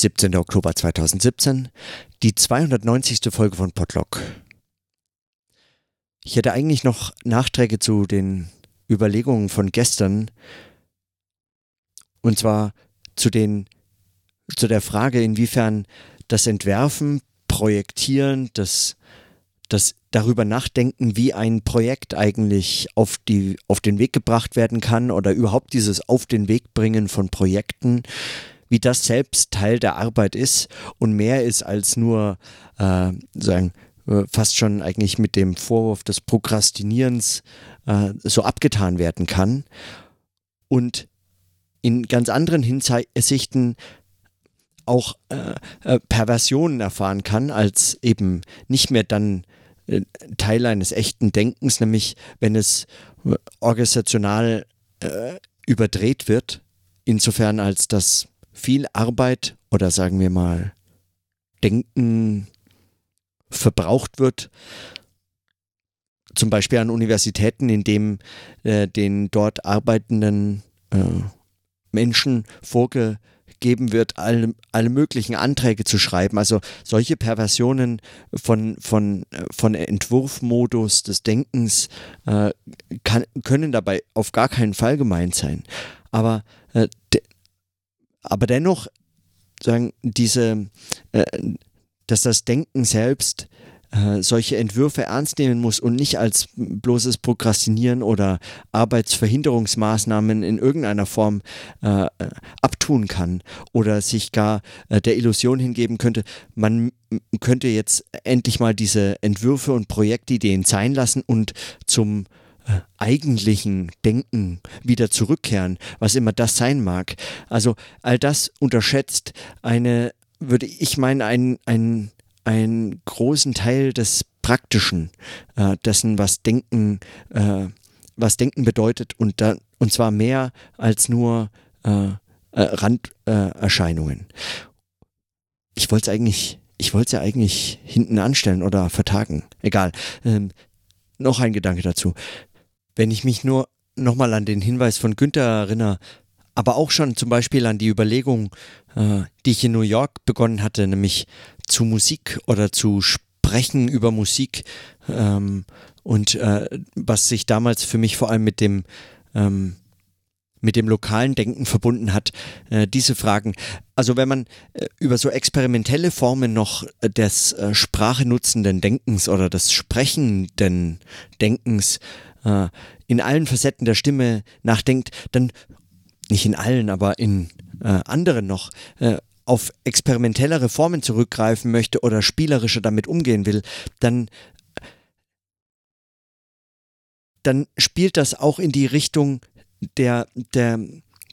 17. Oktober 2017, die 290. Folge von Podlock. Ich hätte eigentlich noch Nachträge zu den Überlegungen von gestern und zwar zu den zu der Frage, inwiefern das Entwerfen, Projektieren, das, das darüber nachdenken, wie ein Projekt eigentlich auf, die, auf den Weg gebracht werden kann oder überhaupt dieses Auf den Weg bringen von Projekten, wie das selbst Teil der Arbeit ist und mehr ist als nur äh, sagen, äh, fast schon eigentlich mit dem Vorwurf des Prokrastinierens äh, so abgetan werden kann. Und in ganz anderen Hinsichten auch äh, äh, Perversionen erfahren kann, als eben nicht mehr dann äh, Teil eines echten Denkens, nämlich wenn es äh, organisational überdreht wird, insofern als dass viel Arbeit oder sagen wir mal Denken verbraucht wird, zum Beispiel an Universitäten, in dem äh, den dort arbeitenden äh, Menschen vorgegeben wird, alle, alle möglichen Anträge zu schreiben. Also solche Perversionen von, von, von Entwurfmodus des Denkens äh, kann, können dabei auf gar keinen Fall gemeint sein. Aber, äh, de, aber dennoch sagen diese, äh, dass das Denken selbst äh, solche Entwürfe ernst nehmen muss und nicht als bloßes Prokrastinieren oder Arbeitsverhinderungsmaßnahmen in irgendeiner Form äh, abtun kann oder sich gar äh, der Illusion hingeben könnte, man könnte jetzt endlich mal diese Entwürfe und Projektideen sein lassen und zum eigentlichen Denken wieder zurückkehren, was immer das sein mag. Also all das unterschätzt eine, würde ich meinen, ein, ein einen großen Teil des Praktischen, äh, dessen, was Denken, äh, was Denken bedeutet und, da, und zwar mehr als nur äh, äh Randerscheinungen. ich wollte es eigentlich, ich wollte ja eigentlich hinten anstellen oder vertagen. Egal. Ähm, noch ein Gedanke dazu. Wenn ich mich nur nochmal an den Hinweis von Günther erinnere, aber auch schon zum Beispiel an die Überlegung, äh, die ich in New York begonnen hatte, nämlich zu Musik oder zu sprechen über Musik ähm, und äh, was sich damals für mich vor allem mit dem ähm, mit dem lokalen Denken verbunden hat, äh, diese Fragen. Also wenn man äh, über so experimentelle Formen noch des äh, Sprache nutzenden Denkens oder des sprechenden Denkens äh, in allen Facetten der Stimme nachdenkt, dann nicht in allen, aber in äh, anderen noch, äh, auf experimentellere Formen zurückgreifen möchte oder spielerischer damit umgehen will, dann dann spielt das auch in die Richtung der, der,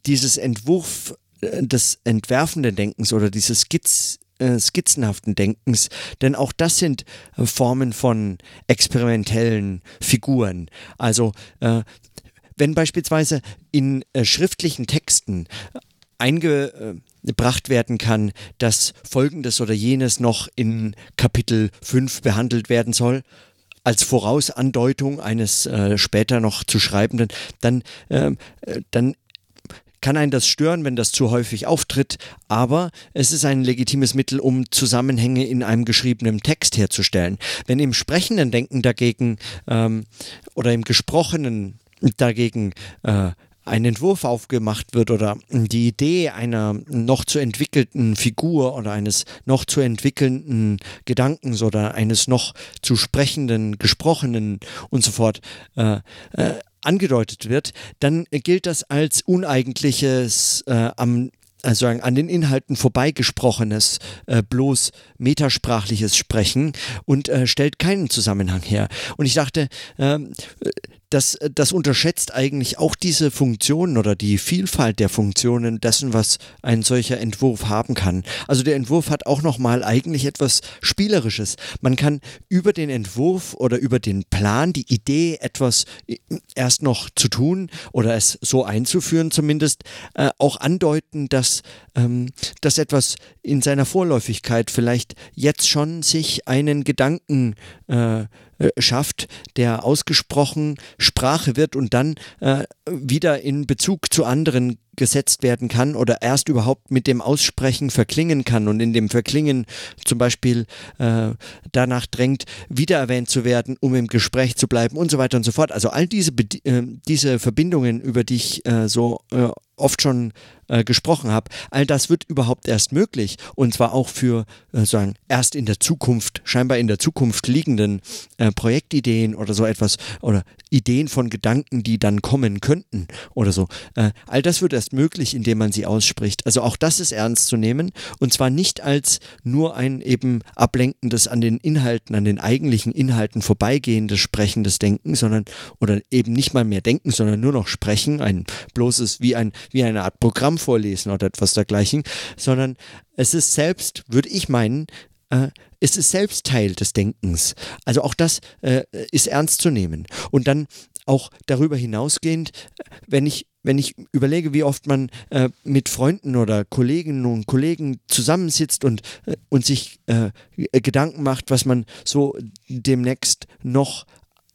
dieses Entwurf äh, des entwerfenden Denkens oder dieses Skizz, äh, skizzenhaften Denkens, denn auch das sind äh, Formen von experimentellen Figuren. Also äh, wenn beispielsweise in äh, schriftlichen Texten eingebracht werden kann, dass folgendes oder jenes noch in Kapitel 5 behandelt werden soll, als Vorausandeutung eines äh, später noch zu schreibenden, dann, ähm, äh, dann kann einen das stören, wenn das zu häufig auftritt, aber es ist ein legitimes Mittel, um Zusammenhänge in einem geschriebenen Text herzustellen. Wenn im sprechenden Denken dagegen ähm, oder im gesprochenen dagegen äh, ein Entwurf aufgemacht wird oder die Idee einer noch zu entwickelten Figur oder eines noch zu entwickelnden Gedankens oder eines noch zu sprechenden, gesprochenen und so fort äh, äh, angedeutet wird, dann gilt das als uneigentliches äh, am also an den Inhalten vorbeigesprochenes, äh, bloß metasprachliches Sprechen und äh, stellt keinen Zusammenhang her. Und ich dachte, äh, das, das unterschätzt eigentlich auch diese Funktionen oder die Vielfalt der Funktionen dessen, was ein solcher Entwurf haben kann. Also der Entwurf hat auch nochmal eigentlich etwas Spielerisches. Man kann über den Entwurf oder über den Plan, die Idee, etwas äh, erst noch zu tun oder es so einzuführen zumindest, äh, auch andeuten, dass, ähm, dass etwas in seiner Vorläufigkeit vielleicht jetzt schon sich einen Gedanken äh, äh, schafft, der ausgesprochen Sprache wird und dann äh, wieder in Bezug zu anderen gesetzt werden kann oder erst überhaupt mit dem Aussprechen verklingen kann und in dem Verklingen zum Beispiel äh, danach drängt, wiedererwähnt zu werden, um im Gespräch zu bleiben und so weiter und so fort. Also all diese, äh, diese Verbindungen, über die ich äh, so äh, oft schon äh, gesprochen habe, all das wird überhaupt erst möglich und zwar auch für äh, sagen erst in der Zukunft, scheinbar in der Zukunft liegenden äh, Projektideen oder so etwas oder Ideen von Gedanken, die dann kommen könnten oder so. Äh, all das wird erst möglich, indem man sie ausspricht. Also auch das ist ernst zu nehmen und zwar nicht als nur ein eben ablenkendes an den Inhalten, an den eigentlichen Inhalten vorbeigehendes sprechendes Denken, sondern oder eben nicht mal mehr denken, sondern nur noch sprechen, ein bloßes wie ein wie eine Art Programm vorlesen oder etwas dergleichen, sondern es ist selbst, würde ich meinen, äh, es ist selbst Teil des Denkens. Also auch das äh, ist ernst zu nehmen. Und dann auch darüber hinausgehend, wenn ich wenn ich überlege, wie oft man äh, mit Freunden oder Kolleginnen und Kollegen zusammensitzt und, äh, und sich äh, Gedanken macht, was man so demnächst noch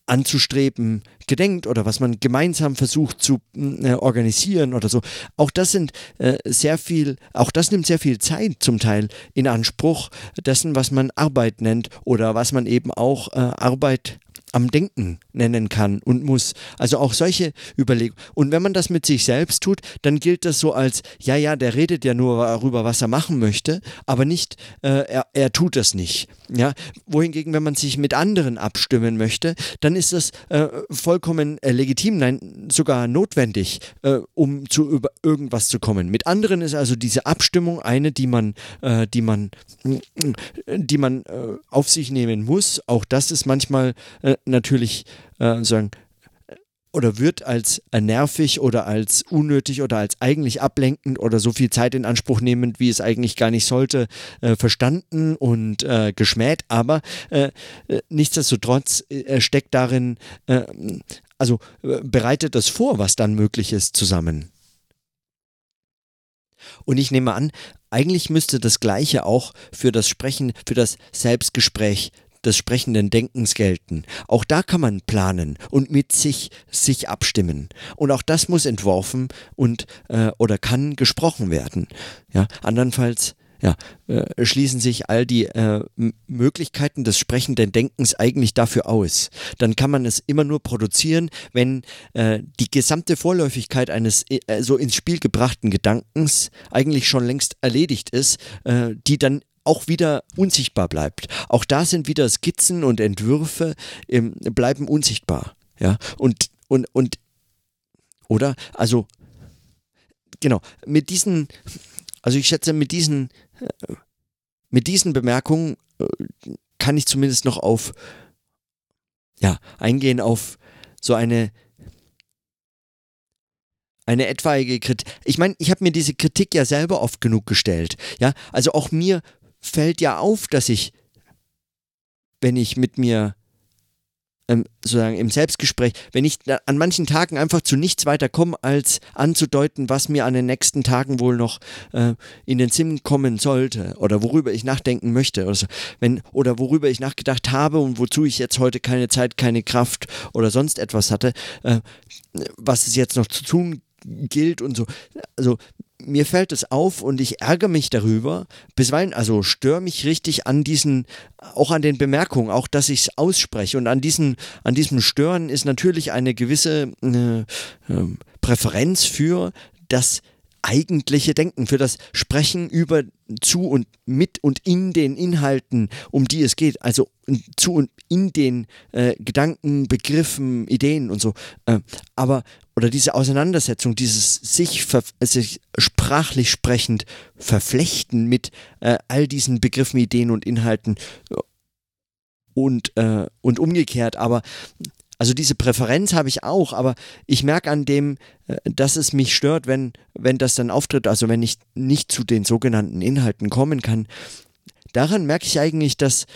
anzustreben gedenkt oder was man gemeinsam versucht zu äh, organisieren oder so. Auch das sind äh, sehr viel, auch das nimmt sehr viel Zeit zum Teil in Anspruch dessen, was man Arbeit nennt oder was man eben auch äh, Arbeit am Denken nennen kann und muss. Also auch solche Überlegungen. Und wenn man das mit sich selbst tut, dann gilt das so als, ja, ja, der redet ja nur darüber, was er machen möchte, aber nicht, äh, er, er tut das nicht. Ja, wohingegen, wenn man sich mit anderen abstimmen möchte, dann ist das äh, vollkommen äh, legitim, nein, sogar notwendig, äh, um zu über irgendwas zu kommen. Mit anderen ist also diese Abstimmung eine, die man, äh, die man, die man äh, auf sich nehmen muss. Auch das ist manchmal natürlich sagen oder wird als nervig oder als unnötig oder als eigentlich ablenkend oder so viel Zeit in Anspruch nehmend, wie es eigentlich gar nicht sollte, äh, verstanden und äh, geschmäht. Aber äh, äh nichtsdestotrotz äh, steckt darin, äh, also bereitet das vor, was dann möglich ist, zusammen. Und ich nehme an, eigentlich müsste das Gleiche auch für das Sprechen, für das Selbstgespräch des sprechenden Denkens gelten. Auch da kann man planen und mit sich sich abstimmen. Und auch das muss entworfen und äh, oder kann gesprochen werden. Ja, andernfalls ja, äh, schließen sich all die äh, Möglichkeiten des sprechenden Denkens eigentlich dafür aus. Dann kann man es immer nur produzieren, wenn äh, die gesamte Vorläufigkeit eines äh, so ins Spiel gebrachten Gedankens eigentlich schon längst erledigt ist, äh, die dann auch wieder unsichtbar bleibt. Auch da sind wieder Skizzen und Entwürfe ähm, bleiben unsichtbar. Ja, und, und, und, oder? Also, genau, mit diesen, also ich schätze, mit diesen, äh, mit diesen Bemerkungen äh, kann ich zumindest noch auf, ja, eingehen auf so eine eine etwaige Kritik. Ich meine, ich habe mir diese Kritik ja selber oft genug gestellt. Ja, also auch mir fällt ja auf, dass ich, wenn ich mit mir ähm, sozusagen im Selbstgespräch, wenn ich an manchen Tagen einfach zu nichts weiter komme, als anzudeuten, was mir an den nächsten Tagen wohl noch äh, in den Sinn kommen sollte oder worüber ich nachdenken möchte oder so, wenn, oder worüber ich nachgedacht habe und wozu ich jetzt heute keine Zeit, keine Kraft oder sonst etwas hatte, äh, was es jetzt noch zu tun gilt und so. Also mir fällt es auf und ich ärgere mich darüber, bisweilen, also störe mich richtig an diesen, auch an den Bemerkungen, auch dass ich es ausspreche. Und an, diesen, an diesem Stören ist natürlich eine gewisse äh, äh, Präferenz für das eigentliche Denken, für das Sprechen über, zu und mit und in den Inhalten, um die es geht, also zu und in den äh, Gedanken, Begriffen, Ideen und so. Äh, aber, oder diese Auseinandersetzung, dieses sich, sich sprachlich sprechend verflechten mit äh, all diesen Begriffen, Ideen und Inhalten und, äh, und umgekehrt, aber also diese Präferenz habe ich auch, aber ich merke an dem, äh, dass es mich stört, wenn, wenn das dann auftritt, also wenn ich nicht zu den sogenannten Inhalten kommen kann. Daran merke ich eigentlich, dass,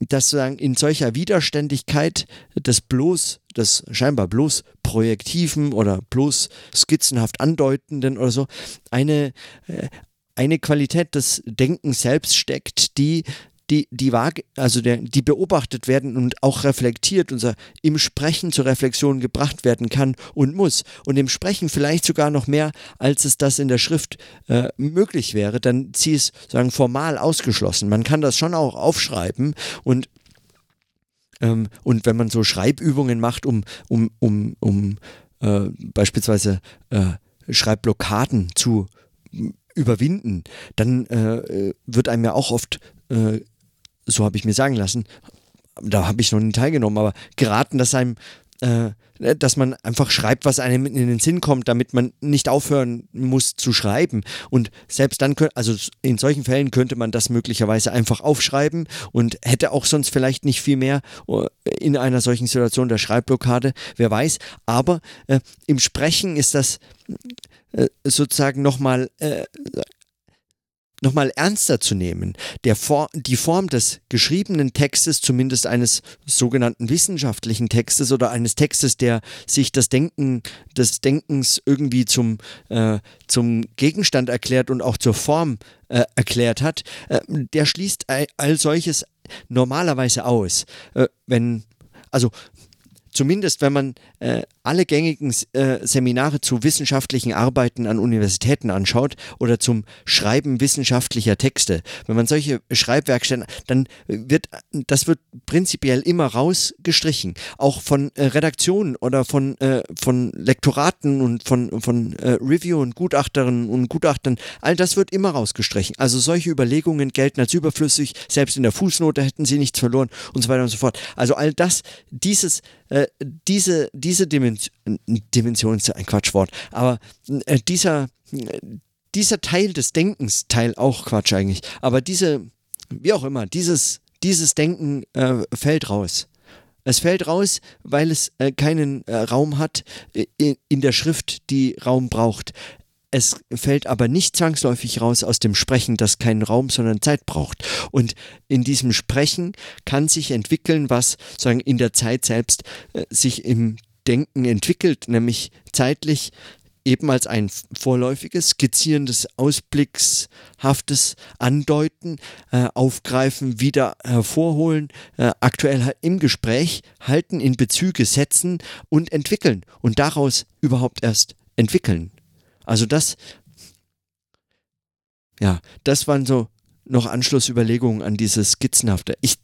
dass sozusagen in solcher Widerständigkeit des bloß, des scheinbar bloß projektiven oder bloß skizzenhaft andeutenden oder so, eine, äh, eine Qualität des Denkens selbst steckt, die die, die, also der, die beobachtet werden und auch reflektiert, unser im Sprechen zur Reflexion gebracht werden kann und muss. Und im Sprechen vielleicht sogar noch mehr, als es das in der Schrift äh, möglich wäre, dann sie es sagen formal ausgeschlossen. Man kann das schon auch aufschreiben und ähm, und wenn man so Schreibübungen macht, um, um, um, um äh, beispielsweise äh, Schreibblockaden zu überwinden, dann äh, wird einem ja auch oft, äh, so habe ich mir sagen lassen, da habe ich noch nie teilgenommen, aber geraten, dass einem äh, dass man einfach schreibt, was einem in den Sinn kommt, damit man nicht aufhören muss zu schreiben. Und selbst dann, also in solchen Fällen könnte man das möglicherweise einfach aufschreiben und hätte auch sonst vielleicht nicht viel mehr äh, in einer solchen Situation der Schreibblockade, wer weiß. Aber äh, im Sprechen ist das äh, sozusagen nochmal äh, nochmal ernster zu nehmen. For die Form des geschriebenen Textes, zumindest eines sogenannten wissenschaftlichen Textes oder eines Textes, der sich das Denken des Denkens irgendwie zum, äh, zum Gegenstand erklärt und auch zur Form äh, erklärt hat, äh, der schließt all, all solches normalerweise aus. Äh, wenn also zumindest wenn man äh, alle gängigen äh, Seminare zu wissenschaftlichen Arbeiten an Universitäten anschaut oder zum Schreiben wissenschaftlicher Texte, wenn man solche Schreibwerkstätten, dann wird das wird prinzipiell immer rausgestrichen, auch von äh, Redaktionen oder von äh, von Lektoraten und von von äh, Review und Gutachterinnen und Gutachtern, all das wird immer rausgestrichen. Also solche Überlegungen gelten als überflüssig, selbst in der Fußnote hätten sie nichts verloren und so weiter und so fort. Also all das, dieses äh, diese, diese Dimension, Dimension ist ein Quatschwort, aber äh, dieser, dieser Teil des Denkens, Teil auch Quatsch eigentlich, aber diese, wie auch immer, dieses, dieses Denken äh, fällt raus. Es fällt raus, weil es äh, keinen äh, Raum hat in, in der Schrift, die Raum braucht. Es fällt aber nicht zwangsläufig raus aus dem Sprechen, das keinen Raum, sondern Zeit braucht. Und in diesem Sprechen kann sich entwickeln, was sagen in der Zeit selbst äh, sich im Denken entwickelt, nämlich zeitlich eben als ein vorläufiges, skizzierendes, ausblickshaftes Andeuten, äh, aufgreifen, wieder hervorholen, äh, aktuell im Gespräch halten, in Bezüge setzen und entwickeln und daraus überhaupt erst entwickeln. Also das, ja, das waren so noch Anschlussüberlegungen an dieses Skizzenhafte. Ich,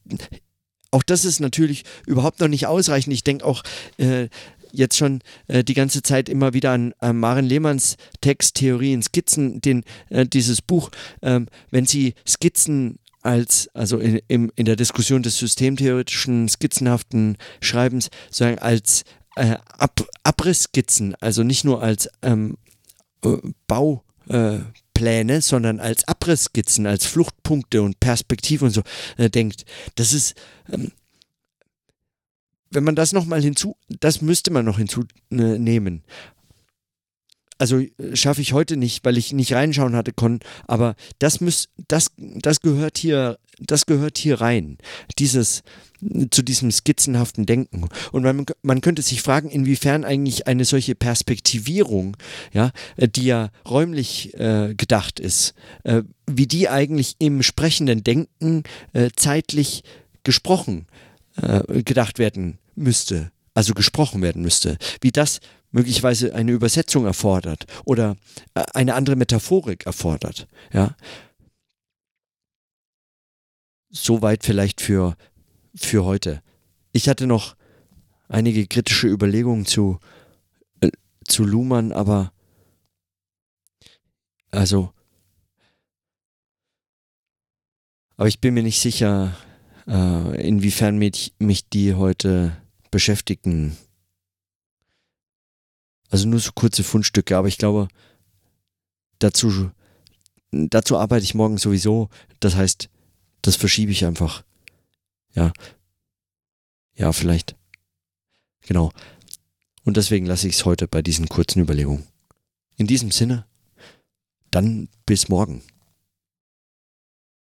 auch das ist natürlich überhaupt noch nicht ausreichend. Ich denke auch äh, jetzt schon äh, die ganze Zeit immer wieder an äh, Maren Lehmanns Text Theorien, Skizzen, den, äh, dieses Buch. Ähm, wenn Sie Skizzen als, also in, in, in der Diskussion des systemtheoretischen, skizzenhaften Schreibens, sagen als äh, Ab Abrissskizzen, also nicht nur als ähm, äh, Baupläne, äh, sondern als Abrissskizzen, als Fluchtpunkte und Perspektive und so äh, denkt. Das ist, ähm, wenn man das nochmal hinzu, das müsste man noch hinzunehmen. Also äh, schaffe ich heute nicht, weil ich nicht reinschauen hatte können, aber das muss, das, das gehört hier, das gehört hier rein. Dieses, zu diesem skizzenhaften Denken. Und man, man könnte sich fragen, inwiefern eigentlich eine solche Perspektivierung, ja, äh, die ja räumlich äh, gedacht ist, äh, wie die eigentlich im sprechenden Denken äh, zeitlich gesprochen äh, gedacht werden müsste, also gesprochen werden müsste, wie das möglicherweise eine Übersetzung erfordert oder äh, eine andere Metaphorik erfordert, ja. Soweit vielleicht für für heute. Ich hatte noch einige kritische Überlegungen zu, äh, zu Luhmann, aber also, aber ich bin mir nicht sicher, äh, inwiefern mich, mich die heute beschäftigen. Also nur so kurze Fundstücke, aber ich glaube, dazu, dazu arbeite ich morgen sowieso. Das heißt, das verschiebe ich einfach. Ja. Ja, vielleicht. Genau. Und deswegen lasse ich es heute bei diesen kurzen Überlegungen. In diesem Sinne, dann bis morgen.